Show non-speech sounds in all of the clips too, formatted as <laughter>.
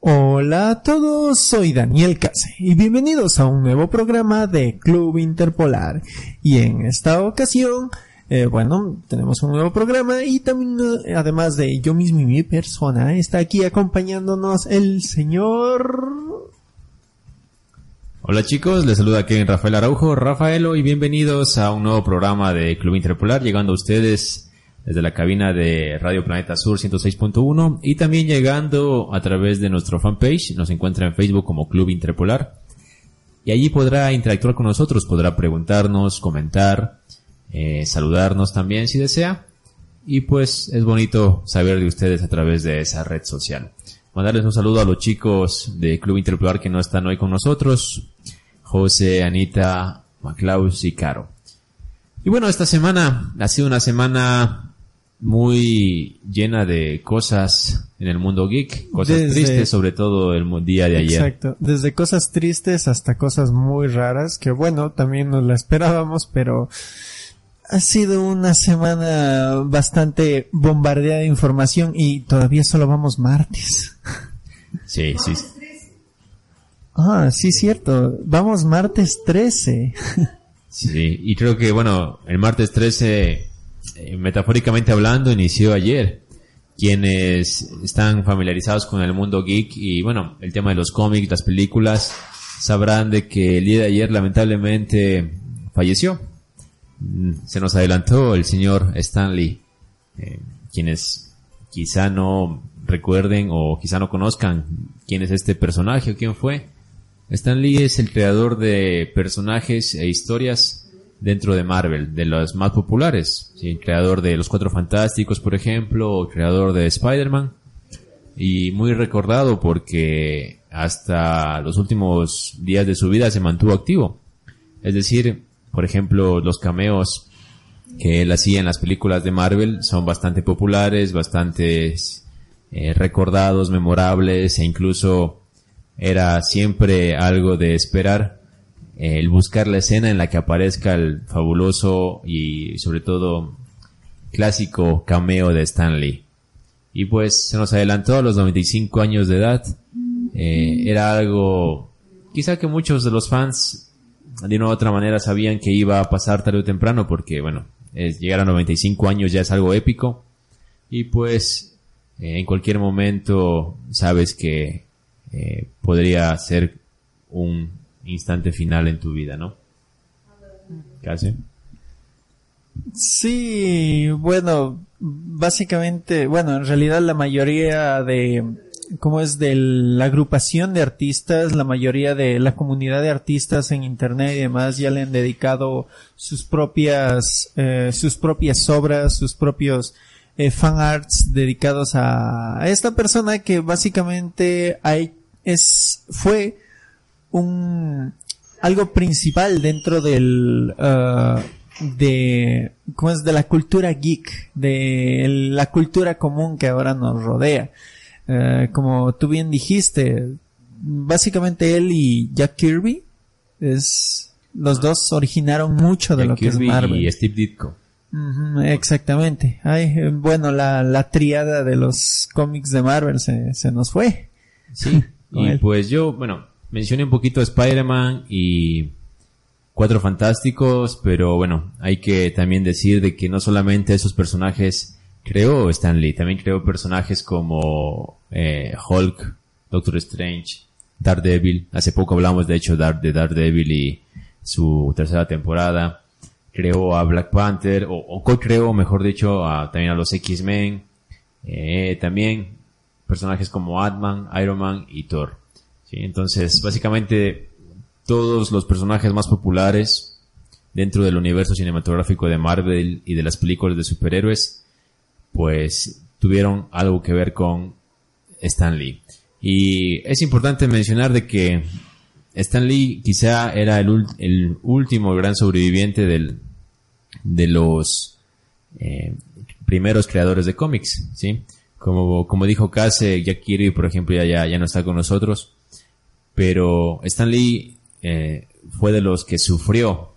Hola a todos, soy Daniel Case y bienvenidos a un nuevo programa de Club Interpolar. Y en esta ocasión, eh, bueno, tenemos un nuevo programa y también, eh, además de yo mismo y mi persona, está aquí acompañándonos el señor... Hola chicos, les saluda aquí Rafael Araujo, Rafaelo, y bienvenidos a un nuevo programa de Club Interpolar, llegando a ustedes desde la cabina de Radio Planeta Sur 106.1 y también llegando a través de nuestro fanpage, nos encuentra en Facebook como Club Interpolar y allí podrá interactuar con nosotros, podrá preguntarnos, comentar, eh, saludarnos también si desea y pues es bonito saber de ustedes a través de esa red social. Mandarles un saludo a los chicos de Club Interpolar que no están hoy con nosotros, José, Anita, Maclaus y Caro. Y bueno, esta semana ha sido una semana muy llena de cosas en el mundo geek, cosas tristes, sobre todo el día de ayer. Exacto, desde cosas tristes hasta cosas muy raras, que bueno, también nos la esperábamos, pero ha sido una semana bastante bombardeada de información y todavía solo vamos martes. Sí, sí. Ah, sí, cierto. Vamos martes 13. Sí, y creo que, bueno, el martes 13 eh, metafóricamente hablando, inició ayer. Quienes están familiarizados con el mundo geek y bueno, el tema de los cómics, las películas, sabrán de que el día de ayer lamentablemente falleció. Mm, se nos adelantó el señor Stanley. Eh, quienes quizá no recuerden o quizá no conozcan quién es este personaje o quién fue. Stan Lee es el creador de personajes e historias dentro de Marvel, de los más populares. ¿sí? creador de Los Cuatro Fantásticos, por ejemplo, o creador de Spider-Man. Y muy recordado porque hasta los últimos días de su vida se mantuvo activo. Es decir, por ejemplo, los cameos que él hacía en las películas de Marvel son bastante populares, bastante eh, recordados, memorables e incluso era siempre algo de esperar el buscar la escena en la que aparezca el fabuloso y sobre todo clásico cameo de Stanley. Y pues se nos adelantó a los 95 años de edad. Eh, era algo, quizá que muchos de los fans de una u otra manera sabían que iba a pasar tarde o temprano porque bueno, llegar a 95 años ya es algo épico. Y pues eh, en cualquier momento sabes que eh, podría ser un instante final en tu vida, ¿no? Casi. Sí, bueno, básicamente, bueno, en realidad la mayoría de, ¿cómo es? De la agrupación de artistas, la mayoría de la comunidad de artistas en internet y demás ya le han dedicado sus propias, eh, sus propias obras, sus propios eh, fan arts dedicados a, esta persona que básicamente hay, es, fue un algo principal dentro del uh, de cómo es de la cultura geek de la cultura común que ahora nos rodea. Uh, como tú bien dijiste básicamente él y Jack Kirby es los dos originaron mucho de lo que es Marvel y Steve Ditko. Exactamente. Ay, bueno la, la triada de los cómics de Marvel se, se nos fue. Sí <laughs> y pues yo bueno mencioné un poquito Spider-Man y Cuatro Fantásticos, pero bueno, hay que también decir de que no solamente esos personajes creó Stan Lee, también creó personajes como eh, Hulk, Doctor Strange, Daredevil. Hace poco hablamos de hecho de Daredevil y su tercera temporada. Creó a Black Panther, o, co-creó, mejor dicho, a, también a los X-Men. Eh, también personajes como Ant-Man, Iron Man y Thor. ¿Sí? Entonces, básicamente, todos los personajes más populares dentro del universo cinematográfico de Marvel y de las películas de superhéroes, pues tuvieron algo que ver con Stan Lee. Y es importante mencionar de que Stan Lee quizá era el, el último gran sobreviviente del, de los eh, primeros creadores de cómics, ¿sí? Como, como dijo Case, Jack Kirby, por ejemplo, ya, ya, ya no está con nosotros, pero Stan Lee eh, fue de los que sufrió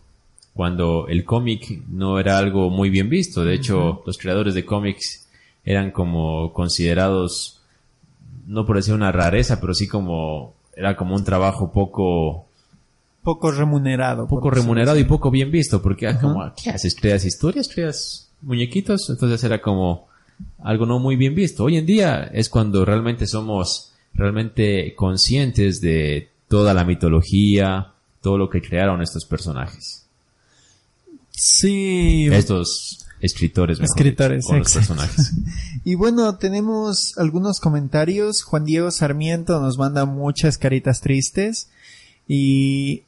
cuando el cómic no era algo muy bien visto. De hecho, los creadores de cómics eran como considerados, no por decir una rareza, pero sí como, era como un trabajo poco, poco remunerado. Poco remunerado y poco bien visto, porque era como, ¿qué haces? ¿Creas historias? ¿Creas muñequitos? Entonces era como algo no muy bien visto. Hoy en día es cuando realmente somos realmente conscientes de toda la mitología, todo lo que crearon estos personajes. Sí. Estos escritores. Escritores, con los personajes. <laughs> y bueno, tenemos algunos comentarios. Juan Diego Sarmiento nos manda muchas caritas tristes. Y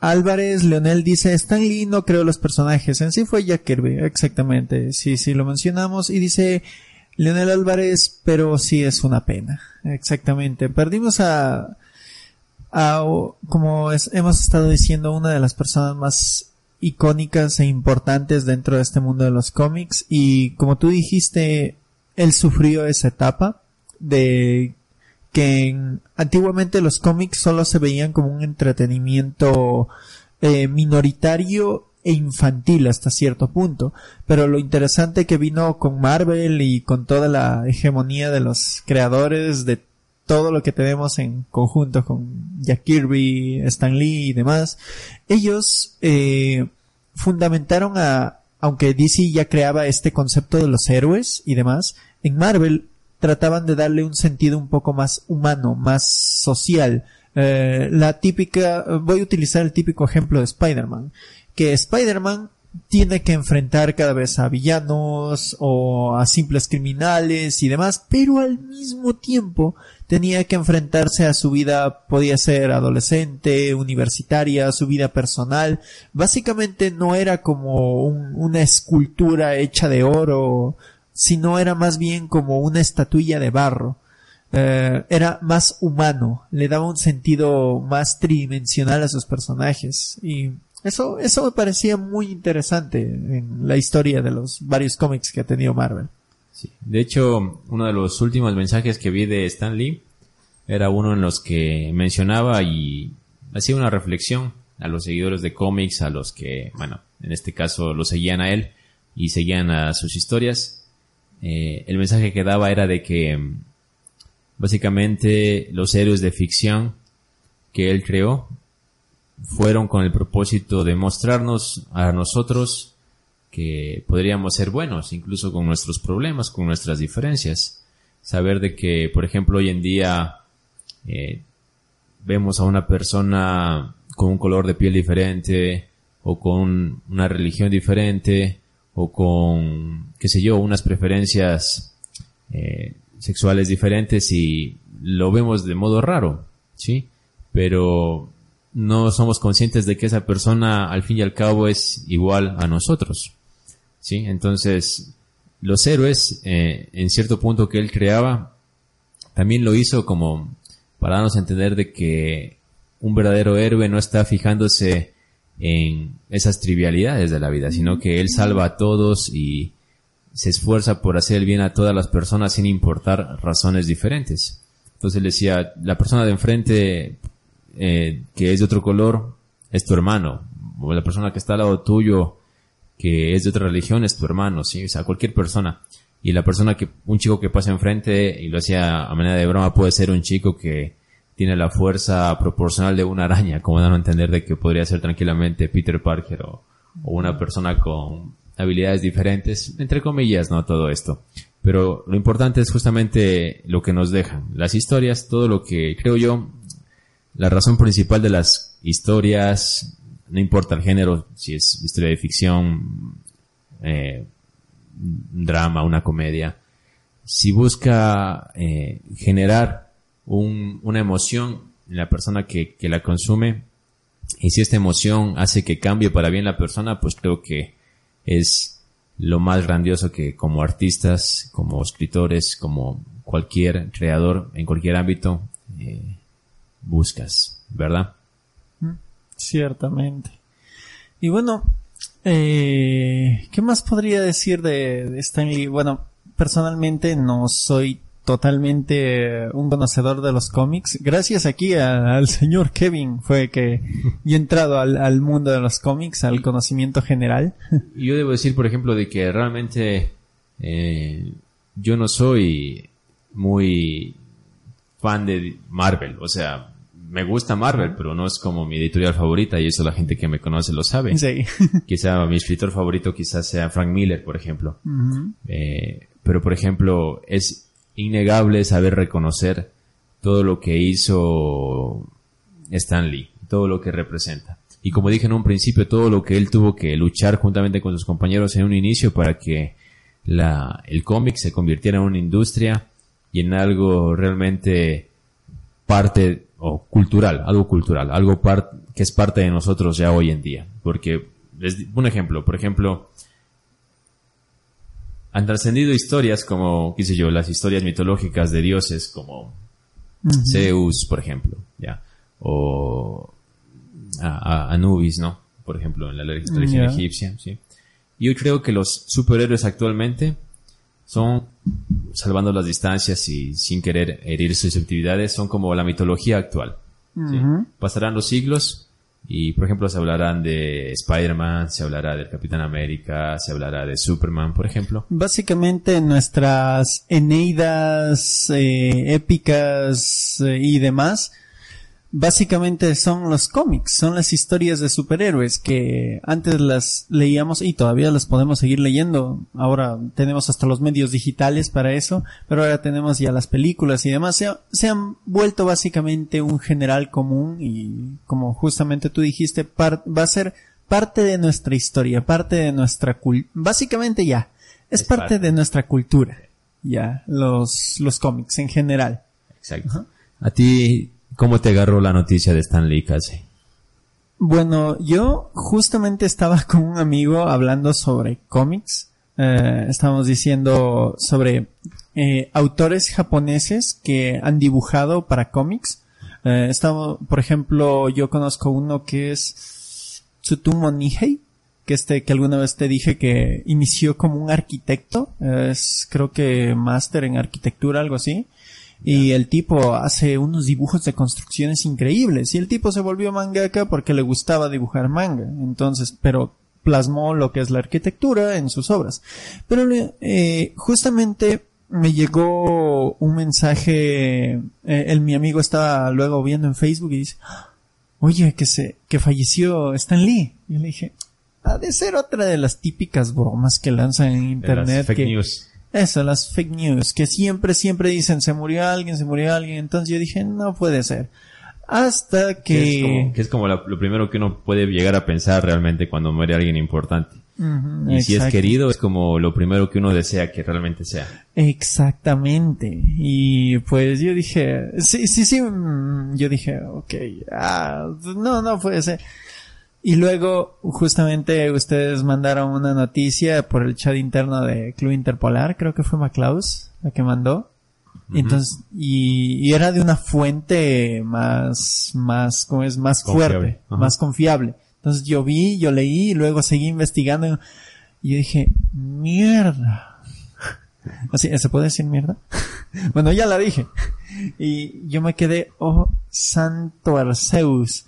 Álvarez Leonel dice, Stan Lee no creó los personajes, en sí fue Jack Kirby, exactamente, sí, sí lo mencionamos, y dice Leonel Álvarez, pero sí es una pena, exactamente, perdimos a, a como hemos estado diciendo, una de las personas más icónicas e importantes dentro de este mundo de los cómics, y como tú dijiste, él sufrió esa etapa de que antiguamente los cómics solo se veían como un entretenimiento eh, minoritario e infantil hasta cierto punto. Pero lo interesante que vino con Marvel y con toda la hegemonía de los creadores de todo lo que tenemos en conjunto con Jack Kirby, Stan Lee y demás, ellos eh, fundamentaron a, aunque DC ya creaba este concepto de los héroes y demás, en Marvel trataban de darle un sentido un poco más humano, más social. Eh, la típica, voy a utilizar el típico ejemplo de Spider-Man, que Spider-Man tiene que enfrentar cada vez a villanos o a simples criminales y demás, pero al mismo tiempo tenía que enfrentarse a su vida, podía ser adolescente, universitaria, su vida personal. Básicamente no era como una escultura hecha de oro sino era más bien como una estatuilla de barro. Eh, era más humano, le daba un sentido más tridimensional a sus personajes y eso, eso me parecía muy interesante en la historia de los varios cómics que ha tenido Marvel. Sí. De hecho, uno de los últimos mensajes que vi de Stan Lee era uno en los que mencionaba y hacía una reflexión a los seguidores de cómics, a los que, bueno, en este caso lo seguían a él y seguían a sus historias eh, el mensaje que daba era de que mm, básicamente los héroes de ficción que él creó fueron con el propósito de mostrarnos a nosotros que podríamos ser buenos, incluso con nuestros problemas, con nuestras diferencias. Saber de que, por ejemplo, hoy en día eh, vemos a una persona con un color de piel diferente o con una religión diferente o con, qué sé yo, unas preferencias eh, sexuales diferentes y lo vemos de modo raro, ¿sí? Pero no somos conscientes de que esa persona al fin y al cabo es igual a nosotros, ¿sí? Entonces, los héroes, eh, en cierto punto que él creaba, también lo hizo como para darnos a entender de que un verdadero héroe no está fijándose en esas trivialidades de la vida, sino que Él salva a todos y se esfuerza por hacer el bien a todas las personas sin importar razones diferentes. Entonces él decía, la persona de enfrente eh, que es de otro color es tu hermano, o la persona que está al lado tuyo que es de otra religión es tu hermano, sí, o sea, cualquier persona. Y la persona que, un chico que pasa enfrente y lo hacía a manera de broma puede ser un chico que tiene la fuerza proporcional de una araña, como dan a entender de que podría ser tranquilamente Peter Parker o, una persona con habilidades diferentes, entre comillas, ¿no? Todo esto. Pero lo importante es justamente lo que nos dejan. Las historias, todo lo que creo yo, la razón principal de las historias, no importa el género, si es historia de ficción, eh, drama, una comedia, si busca eh, generar un, una emoción en la persona que, la consume y si esta emoción hace que cambie para bien la persona, pues creo que es lo más grandioso que como artistas, como escritores, como cualquier creador en cualquier ámbito eh, buscas, ¿verdad? Ciertamente. Y bueno, eh, ¿qué más podría decir de, de Stanley? Bueno, personalmente no soy totalmente un conocedor de los cómics. Gracias aquí al señor Kevin fue que <laughs> yo he entrado al, mundo de los cómics, al conocimiento general. Yo debo decir, por ejemplo, de que realmente eh, yo no soy muy fan de Marvel. O sea, me gusta Marvel, pero no es como mi editorial favorita y eso la gente que me conoce lo sabe. Sí. <laughs> Quizá mi escritor favorito quizás sea Frank Miller, por ejemplo. eh, pero, por ejemplo, es innegable saber reconocer todo lo que hizo Stan Lee, todo lo que representa. Y como dije en un principio, todo lo que él tuvo que luchar juntamente con sus compañeros en un inicio para que la, el cómic se convirtiera en una industria y en algo realmente parte o cultural, algo cultural, algo que es parte de nosotros ya hoy en día. Porque, les, un ejemplo, por ejemplo, han trascendido historias como, qué sé yo, las historias mitológicas de dioses como Zeus, por ejemplo, ya, o Anubis, ¿no? Por ejemplo, en la religión egipcia, sí. Yo creo que los superhéroes actualmente son, salvando las distancias y sin querer herir susceptibilidades, son como la mitología actual. Pasarán los siglos y, por ejemplo, se hablarán de Spider-Man, se hablará del Capitán América, se hablará de Superman, por ejemplo. Básicamente nuestras Eneidas eh, épicas eh, y demás básicamente son los cómics, son las historias de superhéroes que antes las leíamos y todavía las podemos seguir leyendo. Ahora tenemos hasta los medios digitales para eso, pero ahora tenemos ya las películas y demás. Se, han vuelto básicamente un general común y como justamente tú dijiste, va a ser parte de nuestra historia, parte de nuestra cultura. Básicamente ya, es, parte, de nuestra cultura. Ya, los, los cómics en general. Exacto. A ti, ¿Cómo te agarró la noticia de Stan Lee casi? Bueno, yo justamente estaba <laughs> con un amigo hablando sobre cómics. Eh, estábamos diciendo sobre eh, autores japoneses que han dibujado para cómics. Eh, por ejemplo, yo conozco uno que es Tsutomu Nihei, que este que alguna vez te dije que inició como un arquitecto, es creo que máster en arquitectura, algo así. Y el tipo hace unos dibujos de construcciones increíbles. Y el tipo se volvió mangaka porque le gustaba dibujar manga. Entonces, pero plasmó lo que es la arquitectura en sus obras. Pero eh, justamente me llegó un mensaje, eh, el, mi amigo estaba luego viendo en Facebook y dice, oye, que se, que falleció Stan Lee. Y yo le dije, ha de ser otra de las típicas bromas que lanzan en internet. fake news. Eso, las fake news, que siempre, siempre dicen se murió alguien, se murió alguien. Entonces yo dije, no puede ser. Hasta que... Que es como, lo primero que uno puede llegar a pensar realmente cuando muere alguien importante. y si es querido, es como lo primero que uno desea que realmente sea. Exactamente. Y pues yo dije, sí, sí, sí, mm, yo dije, ok, ah, no, no puede ser. Y luego, justamente, ustedes mandaron una noticia por el chat interno de Club Interpolar, creo que fue Maclaus la que mandó. Entonces, y, era de una fuente más, más, como es, más fuerte, más confiable. Entonces yo vi, yo leí, y luego seguí investigando y yo dije, mierda. <laughs> Así, ¿se puede decir mierda? <laughs> bueno, ya la dije. Y yo me quedé, oh, santo Arceus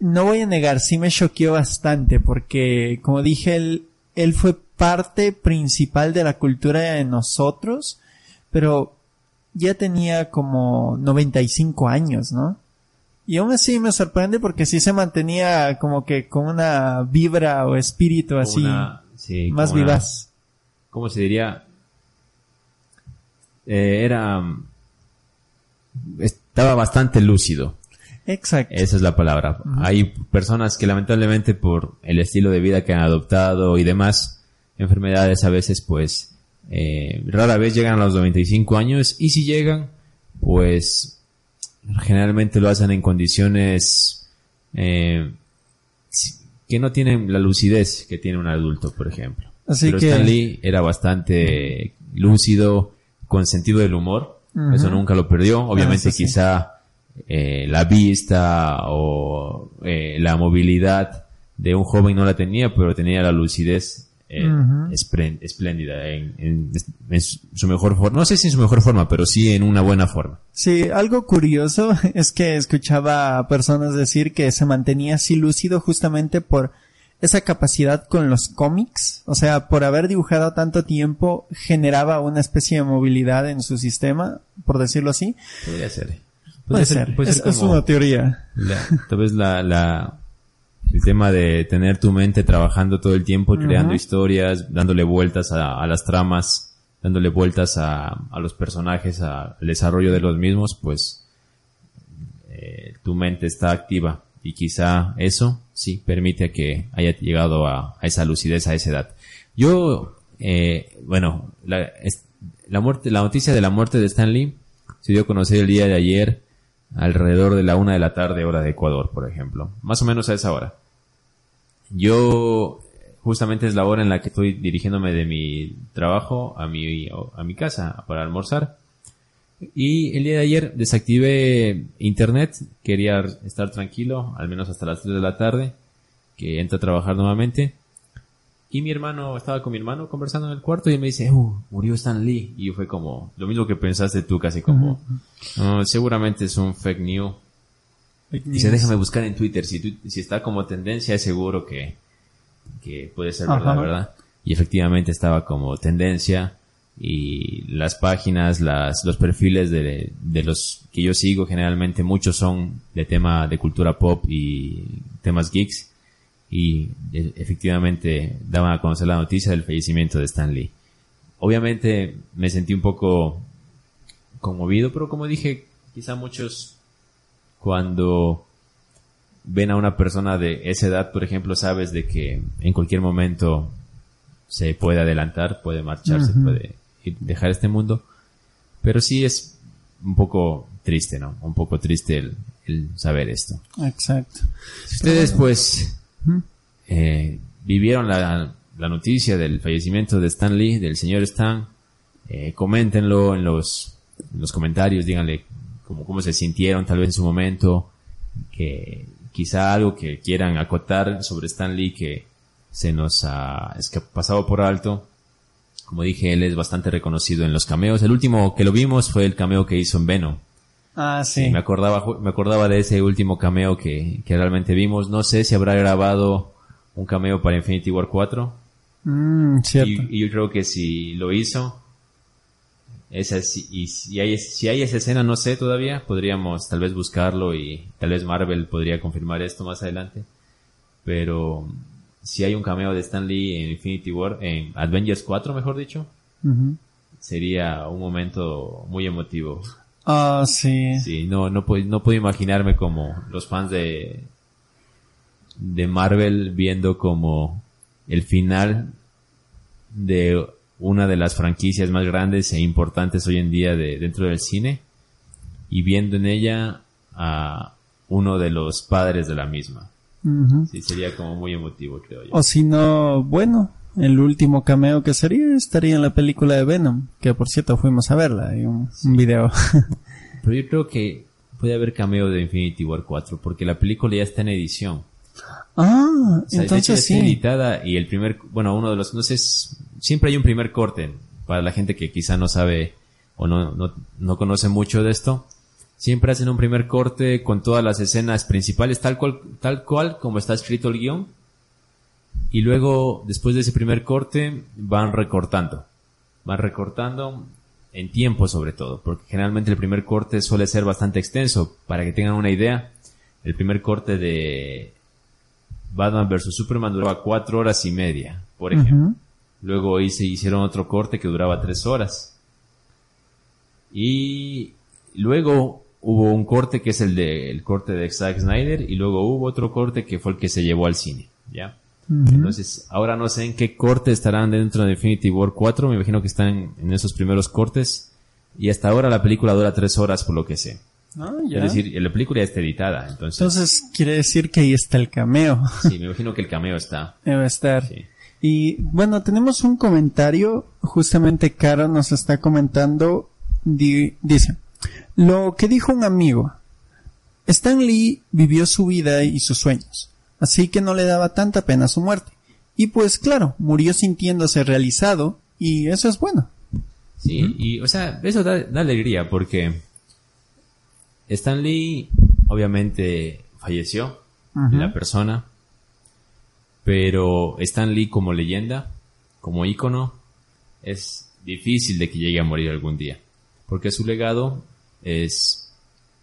no voy a negar, sí me choqueó bastante porque, como dije, él, él fue parte principal de la cultura de nosotros, pero ya tenía como 95 años, ¿no? Y aún así me sorprende porque sí se mantenía como que con una vibra o espíritu así más vivaz. ¿Cómo se diría? Eh, era... Estaba bastante lúcido. Exacto. Esa es la palabra. Hay personas que lamentablemente por el estilo de vida que han adoptado y demás enfermedades a veces pues eh, rara vez llegan a los 95 años y si llegan pues generalmente lo hacen en condiciones eh, que no tienen la lucidez que tiene un adulto, por ejemplo. Así Pero que- Stan Lee era bastante lúcido, con sentido del humor. Eso nunca lo perdió. Obviamente Ah, sí. quizá eh, la vista o eh, la movilidad de un joven no la tenía, pero tenía la lucidez eh, espléndida en, en- en su mejor forma. No sé si en su mejor forma, pero sí en una buena forma. Sí, algo curioso <laughs> es que escuchaba a personas decir que se mantenía así lúcido justamente por esa capacidad con los cómics, o sea, por haber dibujado tanto tiempo generaba una especie de movilidad en su sistema, por decirlo así. Podría ser. Puede ser, puede es, ser es como- una teoría. La- tal vez la, la, el tema de tener tu mente trabajando todo el tiempo, creando historias, dándole vueltas a, a las tramas, dándole vueltas a, a los personajes, a- al desarrollo de los mismos, pues eh, tu mente está activa y quizá eso sí permite que haya llegado a, a esa lucidez a esa edad. Yo, eh, bueno, la, es- la muerte, la noticia de la muerte de Stan Lee se dio a conocer el día de ayer alrededor de la una de la tarde hora de Ecuador, por ejemplo. Más o menos a esa hora. Yo, justamente es la hora en la que estoy dirigiéndome de mi trabajo a mi, a mi casa para almorzar. Y el día de ayer desactivé internet, quería estar tranquilo, al menos hasta las 3 de la tarde, que entro a trabajar nuevamente. Y mi hermano, estaba con mi hermano conversando en el cuarto y él me dice, uh, murió Stan Lee. Y yo fue como, lo mismo que pensaste tú, casi como, "No, seguramente es un fake news. Dice, déjame buscar en Twitter, si, tu- si está como tendencia es seguro que, que puede ser verdad, Ajá. ¿verdad? Y efectivamente estaba como tendencia y las páginas, las, los perfiles de, de los que yo sigo generalmente muchos son de tema de cultura pop y temas geeks y e- efectivamente daban a conocer la noticia del fallecimiento de Stan Lee. Obviamente me sentí un poco conmovido, pero como dije, quizá muchos cuando ven a una persona de esa edad, por ejemplo, sabes de que en cualquier momento se puede adelantar, puede marcharse, Ujú. puede dejar este mundo. Pero sí es un poco triste, ¿no? Un poco triste el, el saber esto. Exacto. Ustedes, pues. Eh, vivieron la, noticia del fallecimiento de Stan Lee, del señor Stan, eh, coméntenlo en los, en los comentarios, díganle cómo, cómo se sintieron tal vez en su momento, que quizá algo que quieran acotar sobre Stan Lee que se nos ha pasado por alto. Como dije, él es bastante reconocido en los cameos. El último que lo vimos fue el cameo que hizo en Venom. Ah, sí. Sí, me acordaba, me acordaba de ese último cameo que, que realmente vimos. No sé si habrá grabado un cameo para Infinity War 4. Mm, cierto. Y, y yo creo que si lo hizo, esa, sí- y si hay, si hay esa escena, no sé todavía, podríamos tal vez buscarlo y tal vez Marvel podría confirmar esto más adelante. Pero si hay un cameo de Stan Lee en Infinity War, en Avengers 4 mejor dicho, Ujú. sería un momento muy emotivo. Ah, sí. Sí, no, no puedo, no puedo imaginarme como los fans de, de Marvel viendo como el final de una de las franquicias más grandes e importantes hoy en día de, dentro del cine y viendo en ella a uno de los padres de la misma. Sí, sería como muy emotivo, creo yo. O si no, bueno, el último cameo que sería estaría en la película de Venom, que por cierto fuimos a verla, hay un, un video. <laughs> Pero yo creo que puede haber cameo de Infinity War 4 porque la película ya está en edición. ah, O sea, de hecho, entonces está sí. editada y el primer, bueno, uno de los, no sé, es- siempre hay un primer corte para la gente que quizá no sabe o no, no, no conoce mucho de esto. Siempre hacen un primer corte con todas las escenas principales, tal cual, tal cual como está escrito el guion. Y luego, después de ese primer corte, van recortando. Van recortando en tiempo sobre todo, porque generalmente el primer corte suele ser bastante extenso. Para que tengan una idea, el primer corte de Batman vs. Superman duraba cuatro horas y media, por ejemplo. Luego ahí se hicieron otro corte que duraba tres horas. Y luego hubo un corte que es el de el corte de Zack Snyder y luego hubo otro corte que fue el que se llevó al cine, ¿ya? Entonces, ahora no sé en qué corte estarán dentro de Infinity War 4, me imagino que están en esos primeros cortes y hasta ahora la película dura tres horas por lo que sé. Ah, ya. Es decir, la película ya está editada, entonces, Entonces quiere decir que ahí está el cameo. <laughs> sí, me imagino que el cameo está. Debe estar. Sí. Y bueno, tenemos un comentario. Justamente Caro nos está comentando. di- dice, lo que dijo un amigo. Stan Lee vivió su vida y sus sueños. Así que no le daba tanta pena su muerte. Y pues claro, murió sintiéndose realizado. Y eso es bueno. Sí, y o sea, eso da, da alegría porque Stan Lee obviamente falleció, la persona, pero Stan Lee como leyenda, como ícono, es difícil de que llegue a morir algún día, porque su legado es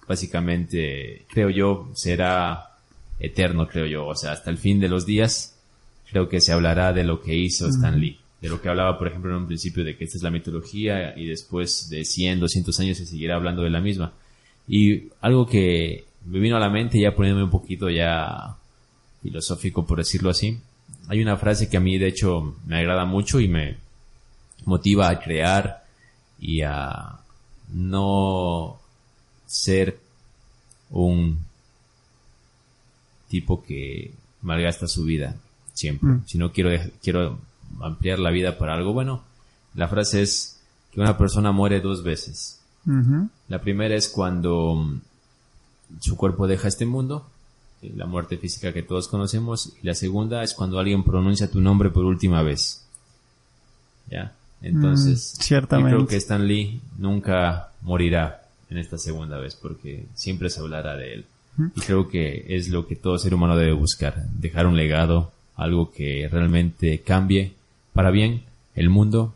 básicamente, creo yo, será eterno, creo yo, o sea, hasta el fin de los días, creo que se hablará de lo que hizo Stan Lee. De lo que hablaba, por ejemplo, en un principio de que esta es la mitología y después de 100, 200 años se seguirá hablando de la misma. Y algo que me vino a la mente, ya poniéndome un poquito ya filosófico, por decirlo así, hay una frase que a mí, de hecho, me agrada mucho y me motiva a crear y a no ser un tipo que malgasta su vida siempre. Mm. Si no quiero, quiero ampliar la vida para algo bueno, la frase es que una persona muere dos veces. La primera es cuando mm, su cuerpo deja este mundo, eh, la muerte física que todos conocemos, y la segunda es cuando alguien pronuncia tu nombre por última vez. ¿Ya? Entonces, Mm, ciertamente. yo creo que Stan Lee nunca morirá en esta segunda vez, porque siempre se hablará de él. Y creo que es lo que todo ser humano debe buscar, dejar un legado, algo que realmente cambie para bien el mundo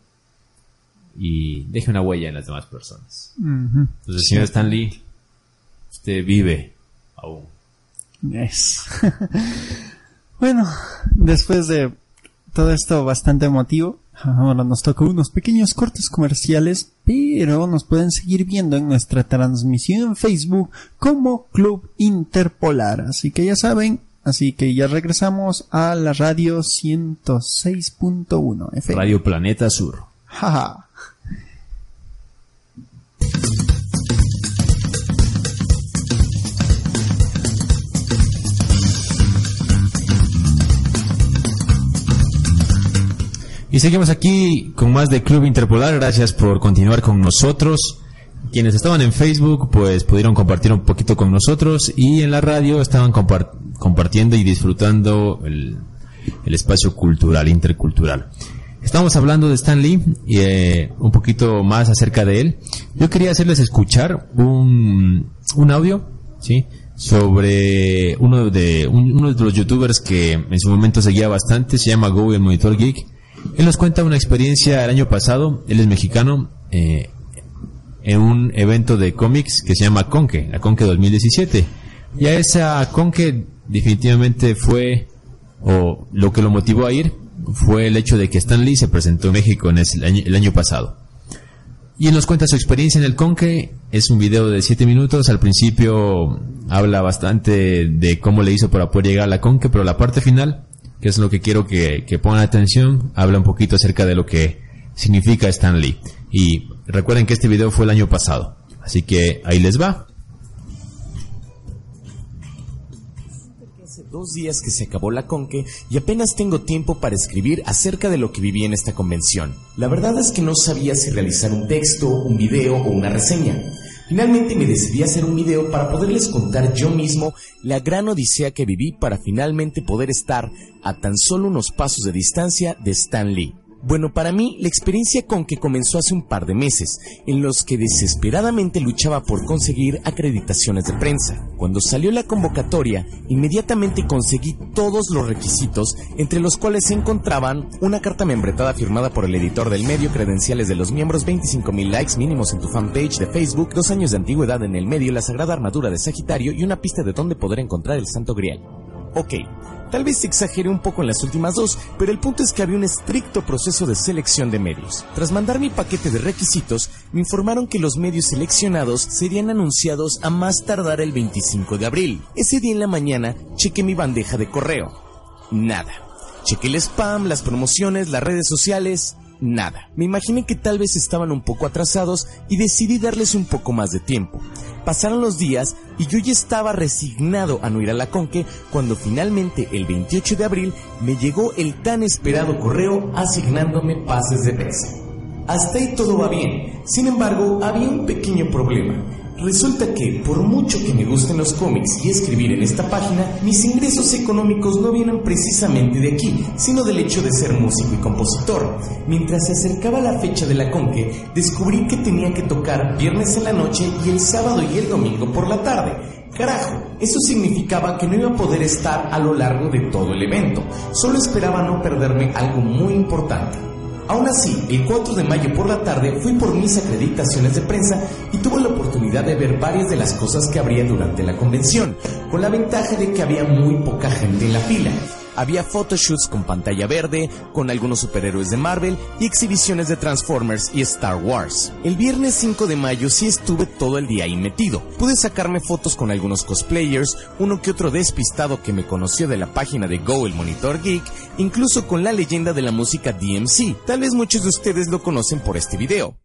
y deje una huella en las demás personas. Ujú. Entonces, señor Stan Lee, usted vive aún. Yes. <laughs> bueno, después de todo esto bastante emotivo, ahora nos toca unos pequeños cortes comerciales, pero nos pueden seguir viendo en nuestra transmisión en Facebook como Club Interpolar. Así que ya saben, así que ya regresamos a la radio 106.1 FM. Radio Planeta Sur. Jaja. Y seguimos aquí con más de Club Interpolar. Gracias por continuar con nosotros. Quienes estaban en Facebook, pues pudieron compartir un poquito con nosotros y en la radio estaban compar- compartiendo y disfrutando el, el espacio cultural, intercultural. Estamos hablando de Stan Lee y eh, un poquito más acerca de él. Yo quería hacerles escuchar un, un audio, ¿sí? Sobre uno de, un- uno de los youtubers que en su momento seguía bastante, se llama Go el Monitor Geek. Él nos cuenta una experiencia el año pasado, él es mexicano, eh, en un evento de cómics que se llama Conque, la Conque 2017. Y a esa Conque definitivamente fue, o lo que lo motivó a ir, fue el hecho de que Stan Lee se presentó en México en el, año, el año pasado. Y él nos cuenta su experiencia en el Conque, es un video de 7 minutos, al principio habla bastante de cómo le hizo para poder llegar a la Conque, pero la parte final, que es lo que quiero que, que pongan atención, habla un poquito acerca de lo que significa Stan Lee. Y recuerden que este video fue el año pasado, así que ahí les va. Hace dos días que se acabó la conque y apenas tengo tiempo para escribir acerca de lo que viví en esta convención. La verdad es que no sabía si realizar un texto, un video o una reseña. Finalmente me decidí a hacer un video para poderles contar yo mismo la gran odisea que viví para finalmente poder estar a tan solo unos pasos de distancia de Stan Lee. Bueno, para mí, la experiencia con que comenzó hace un par de meses, en los que desesperadamente luchaba por conseguir acreditaciones de prensa. Cuando salió la convocatoria, inmediatamente conseguí todos los requisitos, entre los cuales se encontraban una carta membretada firmada por el editor del medio, credenciales de los miembros, 25.000 likes mínimos en tu fanpage de Facebook, dos años de antigüedad en el medio, la sagrada armadura de Sagitario y una pista de dónde poder encontrar el Santo Grial. Ok, tal vez exageré un poco en las últimas dos, pero el punto es que había un estricto proceso de selección de medios. Tras mandar mi paquete de requisitos, me informaron que los medios seleccionados serían anunciados a más tardar el 25 de abril. Ese día en la mañana, chequé mi bandeja de correo. Nada. Chequé el spam, las promociones, las redes sociales. Nada. Me imaginé que tal vez estaban un poco atrasados y decidí darles un poco más de tiempo. Pasaron los días y yo ya estaba resignado a no ir a la Conque cuando finalmente el 28 de abril me llegó el tan esperado correo asignándome pases de prensa. Hasta ahí todo va bien, sin embargo había un pequeño problema. Resulta que, por mucho que me gusten los cómics y escribir en esta página, mis ingresos económicos no vienen precisamente de aquí, sino del hecho de ser músico y compositor. Mientras se acercaba la fecha de la conque, descubrí que tenía que tocar viernes en la noche y el sábado y el domingo por la tarde. Carajo, eso significaba que no iba a poder estar a lo largo de todo el evento. Solo esperaba no perderme algo muy importante. Aún así, el 4 de mayo por la tarde fui por mis acreditaciones de prensa y tuve la oportunidad de ver varias de las cosas que habría durante la convención, con la ventaja de que había muy poca gente en la fila. Había photoshoots con pantalla verde, con algunos superhéroes de Marvel y exhibiciones de Transformers y Star Wars. El viernes 5 de mayo sí estuve todo el día ahí metido. Pude sacarme fotos con algunos cosplayers, uno que otro despistado que me conoció de la página de Go el Monitor Geek, incluso con la leyenda de la música DMC. Tal vez muchos de ustedes lo conocen por este video.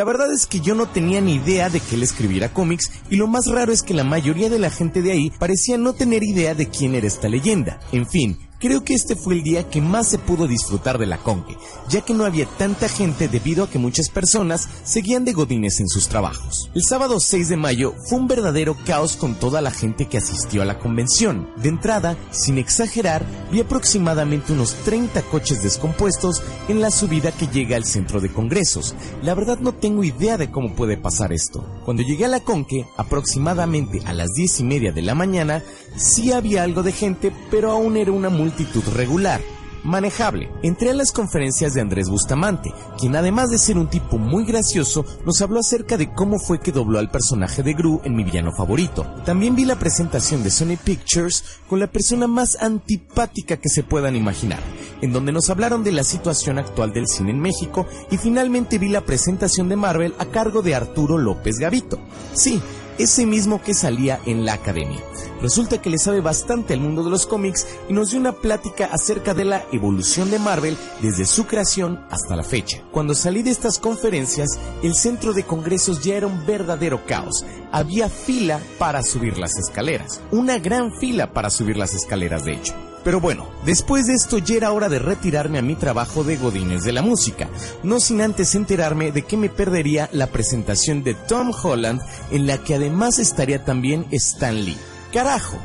La verdad es que yo no tenía ni idea de que él escribiera cómics y lo más raro es que la mayoría de la gente de ahí parecía no tener idea de quién era esta leyenda. En fin, Creo que este fue el día que más se pudo disfrutar de la conque, ya que no había tanta gente debido a que muchas personas seguían de godines en sus trabajos. El sábado 6 de mayo fue un verdadero caos con toda la gente que asistió a la convención. De entrada, sin exagerar, vi aproximadamente unos 30 coches descompuestos en la subida que llega al centro de congresos. La verdad no tengo idea de cómo puede pasar esto. Cuando llegué a la conque, aproximadamente a las 10 y media de la mañana, sí había algo de gente, pero aún era una multa multitud regular, manejable. Entré a las conferencias de Andrés Bustamante, quien además de ser un tipo muy gracioso, nos habló acerca de cómo fue que dobló al personaje de Gru en mi villano favorito. También vi la presentación de Sony Pictures con la persona más antipática que se puedan imaginar, en donde nos hablaron de la situación actual del cine en México y finalmente vi la presentación de Marvel a cargo de Arturo López Gavito. Sí, ese mismo que salía en la academia. Resulta que le sabe bastante al mundo de los cómics y nos dio una plática acerca de la evolución de Marvel desde su creación hasta la fecha. Cuando salí de estas conferencias, el centro de congresos ya era un verdadero caos. Había fila para subir las escaleras. Una gran fila para subir las escaleras, de hecho. Pero bueno, después de esto ya era hora de retirarme a mi trabajo de Godines de la música, no sin antes enterarme de que me perdería la presentación de Tom Holland en la que además estaría también Stan Lee. Carajo,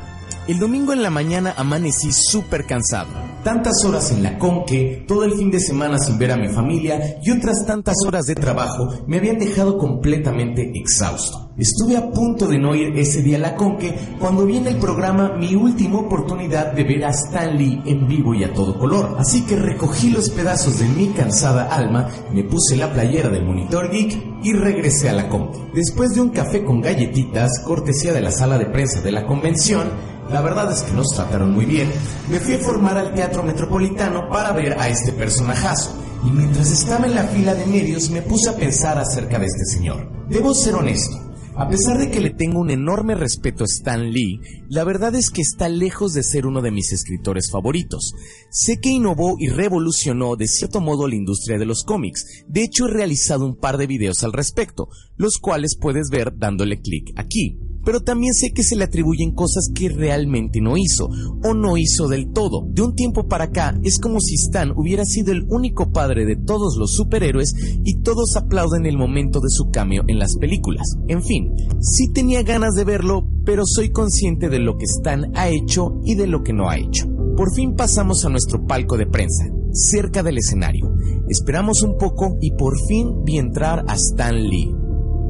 el domingo en la mañana amanecí súper cansado. Tantas horas en la conque, todo el fin de semana sin ver a mi familia y otras tantas horas de trabajo me habían dejado completamente exhausto. Estuve a punto de no ir ese día a la conque cuando vi en el programa mi última oportunidad de ver a Stan Lee en vivo y a todo color. Así que recogí los pedazos de mi cansada alma, me puse la playera del monitor geek y regresé a la conque. Después de un café con galletitas, cortesía de la sala de prensa de la convención, la verdad es que nos trataron muy bien. Me fui a formar al Teatro Metropolitano para ver a este personajazo. Y mientras estaba en la fila de medios me puse a pensar acerca de este señor. Debo ser honesto. A pesar de que le tengo un enorme respeto a Stan Lee, la verdad es que está lejos de ser uno de mis escritores favoritos. Sé que innovó y revolucionó de cierto modo la industria de los cómics. De hecho, he realizado un par de videos al respecto, los cuales puedes ver dándole clic aquí pero también sé que se le atribuyen cosas que realmente no hizo, o no hizo del todo. De un tiempo para acá, es como si Stan hubiera sido el único padre de todos los superhéroes y todos aplauden el momento de su cambio en las películas. En fin, sí tenía ganas de verlo, pero soy consciente de lo que Stan ha hecho y de lo que no ha hecho. Por fin pasamos a nuestro palco de prensa, cerca del escenario. Esperamos un poco y por fin vi entrar a Stan Lee.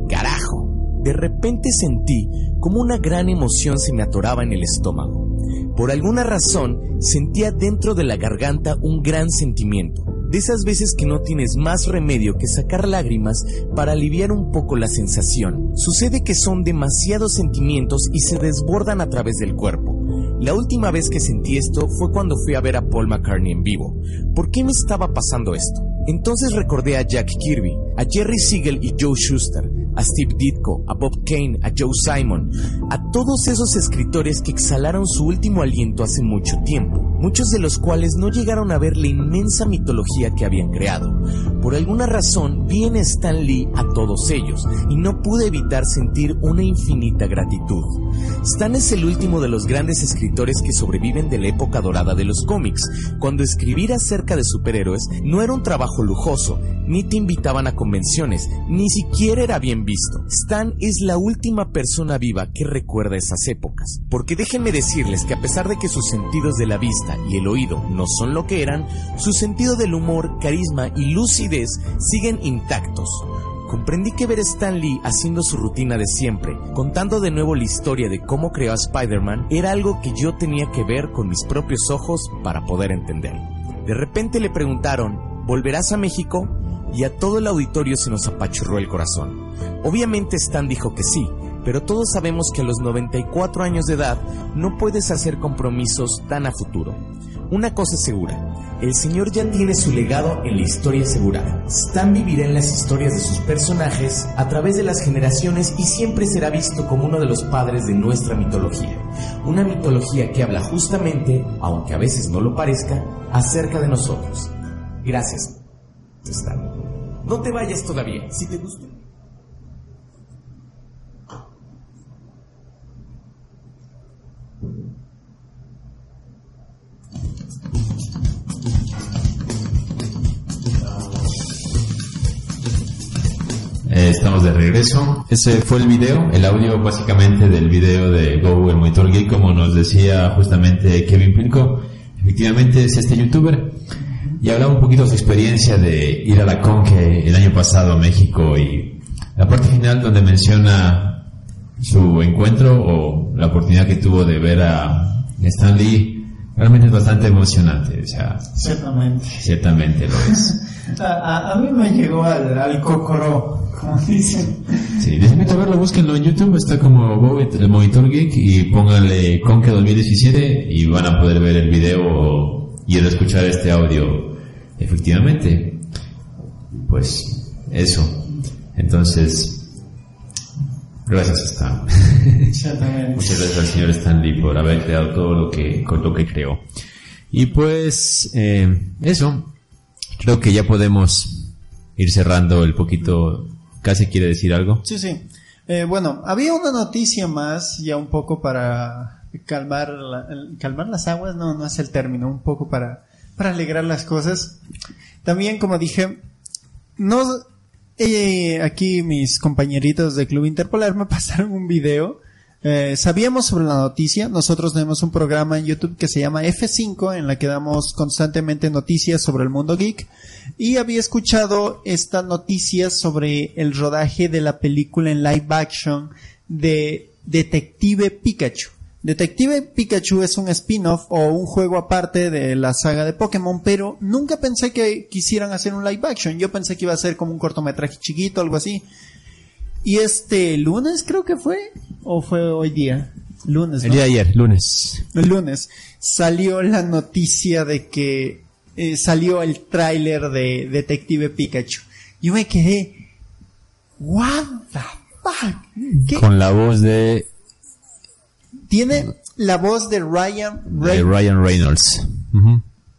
Carajo de repente sentí como una gran emoción se me atoraba en el estómago. Por alguna razón sentía dentro de la garganta un gran sentimiento, de esas veces que no tienes más remedio que sacar lágrimas para aliviar un poco la sensación. Sucede que son demasiados sentimientos y se desbordan a través del cuerpo. La última vez que sentí esto fue cuando fui a ver a Paul McCartney en vivo. ¿Por qué me estaba pasando esto? Entonces recordé a Jack Kirby, a Jerry Siegel y Joe Schuster, a Steve Ditko, a Bob Kane, a Joe Simon, a todos esos escritores que exhalaron su último aliento hace mucho tiempo, muchos de los cuales no llegaron a ver la inmensa mitología que habían creado. Por alguna razón vi en Stan Lee a todos ellos y no pude evitar sentir una infinita gratitud. Stan es el último de los grandes escritores que sobreviven de la época dorada de los cómics, cuando escribir acerca de superhéroes no era un trabajo lujoso, ni te invitaban a convenciones, ni siquiera era bien visto. Stan es la última persona viva que recuerda esas épocas, porque déjenme decirles que a pesar de que sus sentidos de la vista y el oído no son lo que eran, su sentido del humor, carisma y lucidez siguen intactos. Comprendí que ver a Stan Lee haciendo su rutina de siempre, contando de nuevo la historia de cómo creó a Spider-Man, era algo que yo tenía que ver con mis propios ojos para poder entender. De repente le preguntaron, ¿volverás a México? Y a todo el auditorio se nos apachurró el corazón. Obviamente Stan dijo que sí, pero todos sabemos que a los 94 años de edad no puedes hacer compromisos tan a futuro. Una cosa es segura, el señor ya tiene su legado en la historia asegurada. Stan vivirá en las historias de sus personajes a través de las generaciones y siempre será visto como uno de los padres de nuestra mitología. Una mitología que habla justamente, aunque a veces no lo parezca, acerca de nosotros. Gracias, Stan. No te vayas todavía, si te gusta. Regreso. Ese fue el video, el audio básicamente del video de Go, el monitor geek, como nos decía justamente Kevin Pilco. Efectivamente es este youtuber y hablaba un poquito de su experiencia de ir a la Conque el año pasado a México y la parte final donde menciona su encuentro o la oportunidad que tuvo de ver a Stan Lee realmente es bastante emocionante, o sea, Ciertamente. ciertamente lo es. A, a- mí me llegó al, al cocoró, como dicen. Sí, a verlo, búsquenlo en YouTube, está como el Monitor Geek y pónganle Conque 2017 y van a poder ver el video y el escuchar este audio. Efectivamente, pues eso. Entonces, gracias Stan. <laughs> Muchas gracias al señor Stanley por haber creado todo lo que, con lo que creó. Y pues, eh, eso. Creo que ya podemos ir cerrando el poquito. Casi quiere decir algo. Sí, sí. Eh, bueno, había una noticia más, ya un poco para calmar, la- calmar las aguas, no, no es el término, un poco para, para alegrar las cosas. También, como dije, no, eh, aquí mis compañeritos de Club Interpolar me <laughs> pasaron un video. Eh, sabíamos sobre la noticia. Nosotros tenemos un programa en YouTube que se llama F5 en la que damos constantemente noticias sobre el mundo geek. Y había escuchado esta noticia sobre el rodaje de la película en live action de Detective Pikachu. Detective Pikachu es un spin-off o un juego aparte de la saga de Pokémon, pero nunca pensé que quisieran hacer un live action. Yo pensé que iba a ser como un cortometraje chiquito, algo así. Y este lunes creo que fue, o fue hoy día, lunes. El día de ayer, lunes. El lunes salió la noticia de que eh, salió el tráiler de Detective Pikachu. Yo me quedé, what the fuck? ¿Qué? Con la voz de, Tiene la voz de Ryan de Reynolds. Ryan Reynolds.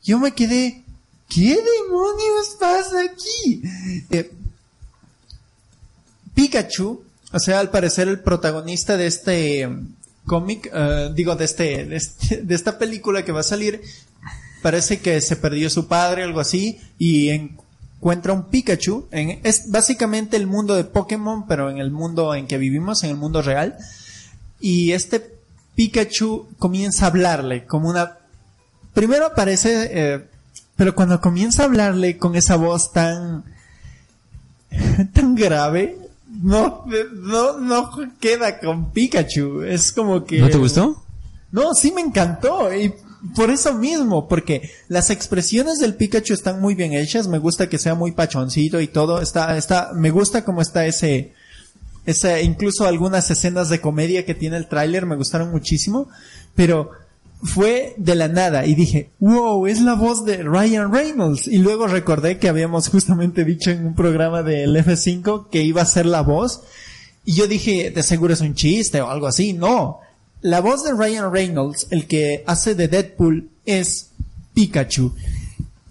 Yo me quedé, ¿qué demonios pasa aquí? Eh, Pikachu, o sea, al parecer el protagonista de este eh, cómic, eh, digo, de este, de este- de esta película que va a salir, parece que se perdió su padre, algo así, y encuentra un Pikachu. En, es básicamente el mundo de Pokémon, pero en el mundo en que vivimos, en el mundo real. Y este Pikachu comienza a hablarle como una primero aparece, eh, pero cuando comienza a hablarle con esa voz tan, <laughs> tan grave, no, no, no queda con Pikachu. Es como que. ¿No te gustó? No, sí me encantó. Y por eso mismo, porque las expresiones del Pikachu están muy bien hechas. Me gusta que sea muy pachoncito y todo. Está, está, me gusta cómo está ese, ese, incluso algunas escenas de comedia que tiene el tráiler me gustaron muchísimo. Pero fue de la nada y dije, wow, es la voz de Ryan Reynolds. Y luego recordé que habíamos justamente dicho en un programa del F5 que iba a ser la voz. Y yo dije, de seguro es un chiste o algo así. No. La voz de Ryan Reynolds, el que hace de Deadpool, es Pikachu.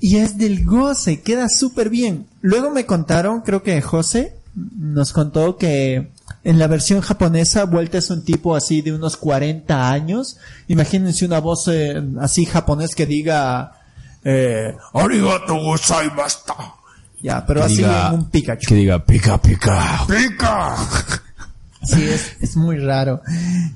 Y es del goce, queda súper bien. Luego me contaron, creo que José nos contó que en la versión japonesa, Vuelta es un tipo así de unos 40 años. Imagínense una voz eh, así japonés que diga, eh, Arigato gozaimashita. Ya, pero Que así diga- en un Pikachu. Que diga pica, pica. ¡Pica! Sí, es, es muy raro.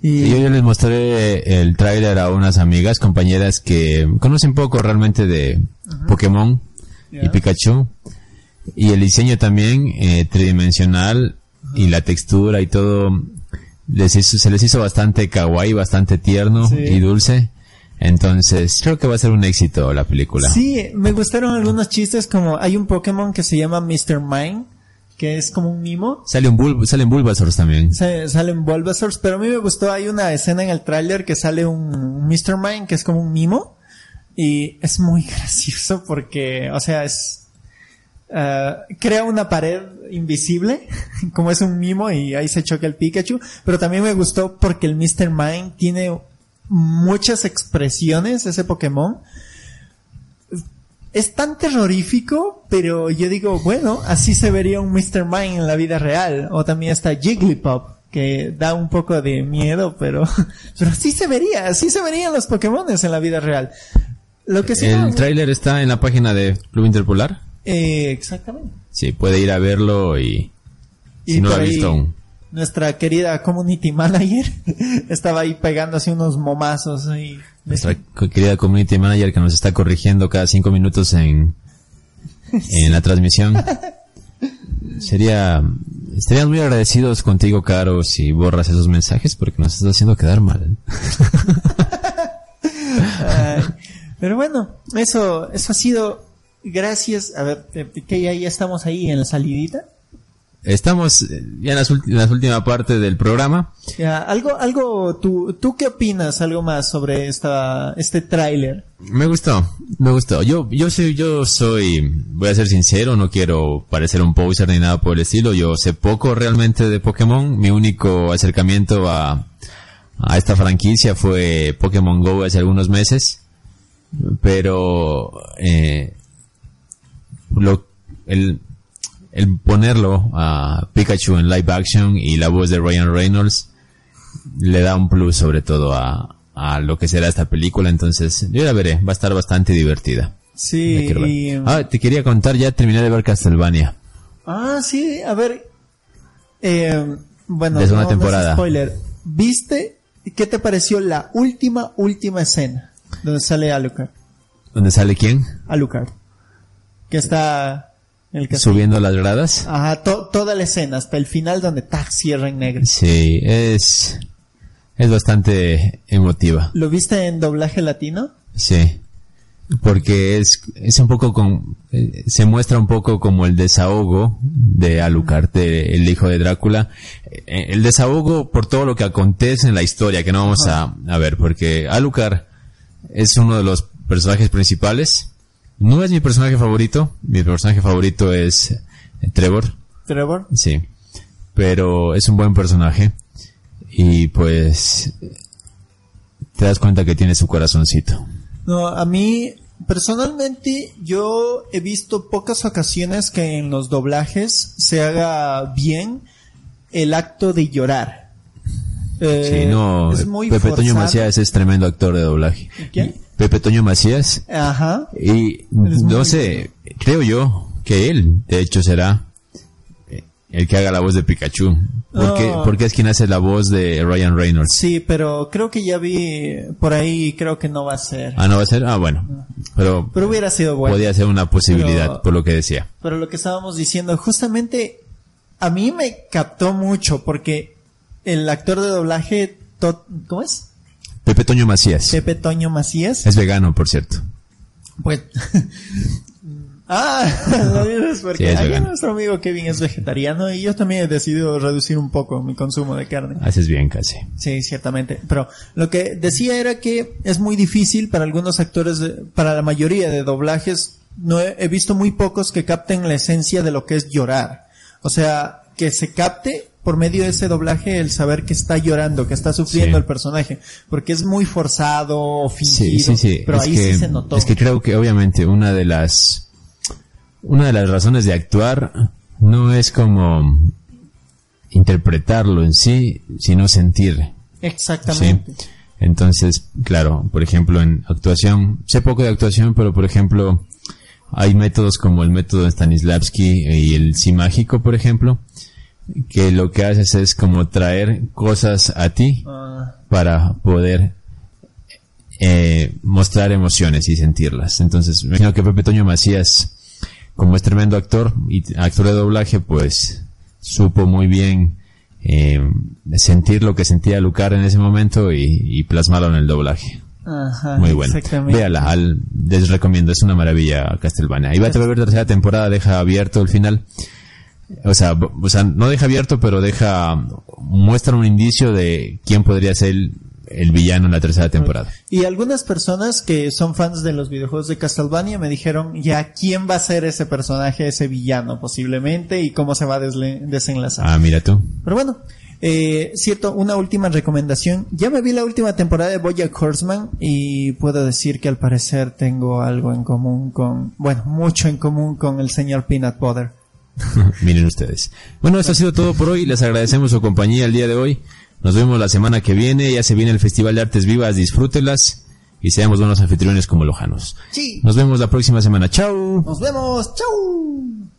Y, Y yo les mostré el tráiler a unas amigas, compañeras que conocen poco realmente de Pokémon y. Pikachu. Y el diseño también eh, tridimensional y la textura y todo les hizo, se les hizo bastante kawaii, bastante tierno Sí. y dulce. Entonces, creo que va a ser un éxito la película. Sí, me gustaron algunos chistes como hay un Pokémon que se llama Mr. Mime, que es como un mimo. Sale un Bul salen Bulbasaurs también. Se- salen Bulbasaurs, pero a mí me gustó, hay una escena en el tráiler que sale un, un Mr. Mime que es como un mimo y es muy <laughs> gracioso porque, o sea, es eh, crea una pared invisible <laughs> como es un mimo y ahí se choca el Pikachu, pero también me gustó porque el Mr. Mime tiene muchas expresiones ese Pokémon es tan terrorífico, pero yo digo, bueno, así se vería un Mr. Mime en la vida real. O también está Jigglypuff, que da un poco de miedo, pero, <laughs> pero así se vería, así se verían los Pokémones en la vida real. Lo que sí, El no- tráiler está en la página de Club Interpolar. Eh, exactamente. Sí, puede ir a verlo y Y si no lo ha visto aún. Nuestra querida community manager <laughs> estaba ahí pegándose unos momazos y Nuestra querida community manager que nos está corrigiendo cada cinco minutos en, <laughs> en la transmisión. Sería, estaríamos muy agradecidos contigo, Caro, si borras esos mensajes porque nos estás haciendo quedar mal. <laughs> Ay, pero bueno, eso, eso ha sido gracias. A ver, eh, que ya, ya estamos ahí en la salidita. Estamos eh, ya en las, en las última parte del programa. Ya, algo, algo, tú, tú qué opinas algo más sobre esta, este tráiler? Me gustó, me gustó. Yo, yo soy, yo soy, voy a ser sincero, no quiero parecer un poser ni nada por el estilo. Yo sé poco realmente de Pokémon. Mi único acercamiento a, a esta franquicia fue Pokémon Go hace algunos meses. Pero, eh, lo, el, el ponerlo a Pikachu en live action y la voz de Ryan Reynolds le da un plus sobre todo a, a lo que será esta película, entonces yo la veré, va a estar bastante divertida. Sí, y- Ah, te quería contar, ya terminé de ver Castlevania. Ah, sí, a ver. Eh, bueno, no- es spoiler. ¿Viste? ¿Qué te pareció la última, última escena? Donde sale Alucard. ¿Dónde sale quién? Alucard. Que está el. Subiendo las gradas. Ajá, to- toda la escena, hasta el final donde tac cierra en negro. Sí, es, es bastante emotiva. ¿Lo viste en doblaje latino? Sí. Porque es, es un poco con, eh, se muestra un poco como el desahogo de Alucard, de- el hijo de Drácula. Eh, El desahogo por todo lo que acontece en la historia, que no vamos a, a ver, porque Alucard es uno de los personajes principales. No es mi personaje favorito, mi personaje favorito es eh, Trevor, Trevor. sí. Pero es un buen personaje. Y pues, te das cuenta que tiene su corazoncito. No, a mí, personalmente, yo he visto pocas ocasiones que en los doblajes se haga bien el acto de llorar. Eh, Sí, no, es muy Pepe Toño. Macías es tremendo actor de doblaje. ¿Quién? Pepe Toño Macías. Ajá. Y no sé, creo yo que él, de hecho, será eh, el que haga la voz de Pikachu. Porque, No. porque es quien hace la voz de Ryan Reynolds. Sí, pero creo que ya vi por ahí, creo que no va a ser. Ah, no va a ser. Ah, bueno. Pero, Pero hubiera sido bueno. podía ser una posibilidad, Pero- por lo que decía. Pero lo que estábamos diciendo, justamente a mí me captó mucho porque el actor de doblaje, ¿cómo es? Pepe Toño Macías. Pepe Toño Macías. Es vegano, por cierto. Pues <laughs> Ah, <laughs> porque Sí, es aquí vegano. nuestro amigo Kevin es vegetariano y yo también he decidido reducir un poco mi consumo de carne. Haces bien casi. Sí, ciertamente. Pero lo que decía era que es muy difícil para algunos actores, de- para la mayoría de doblajes, no he, he visto muy pocos que capten la esencia de lo que es llorar. O sea, que se capte por medio de ese doblaje el saber que está llorando, que está sufriendo Sí. el personaje, porque es muy forzado, fingido, sí, sí. pero es ahí que, sí se notó. Es que creo que obviamente una de las una de las razones de actuar no es como interpretarlo en sí, sino sentir. Exactamente. Entonces, claro, por ejemplo, en actuación, sé poco de actuación, pero por ejemplo, hay métodos como el método de Stanislavski y el sí mágico, por ejemplo, que lo que haces es como traer cosas a ti Ah, para poder eh, mostrar emociones y sentirlas. Entonces, me imagino que Pepe Toño Macías, como es tremendo actor y actor de doblaje, pues supo muy bien eh, sentir lo que sentía Lucar en ese momento y, y plasmarlo en el doblaje. ajá, Muy bueno. Véala, al- les recomiendo, es una maravilla Castlevania. Y va a haber tercera temporada, deja abierto el final. O sea, o sea, no deja abierto, pero deja, muestra un indicio de quién podría ser el, el villano en la tercera temporada. Y algunas personas que son fans de los videojuegos de Castlevania me dijeron ya quién va a ser ese personaje, ese villano posiblemente y cómo se va a desle- desenlazar. Ah, mira tú. Pero bueno, eh, cierto, una última recomendación. Ya me vi la última temporada de Bojack Horseman y puedo decir que al parecer tengo algo en común con, bueno, mucho en común con el señor Peanut Butter. <laughs> Miren ustedes. Bueno, esto ha sido todo por hoy. Les agradecemos su compañía el día de hoy. Nos vemos la semana que viene. Ya se viene el Festival de Artes Vivas. Disfrútelas y seamos buenos anfitriones como lojanos. Sí. Nos vemos la próxima semana. Chao. Nos vemos. Chau.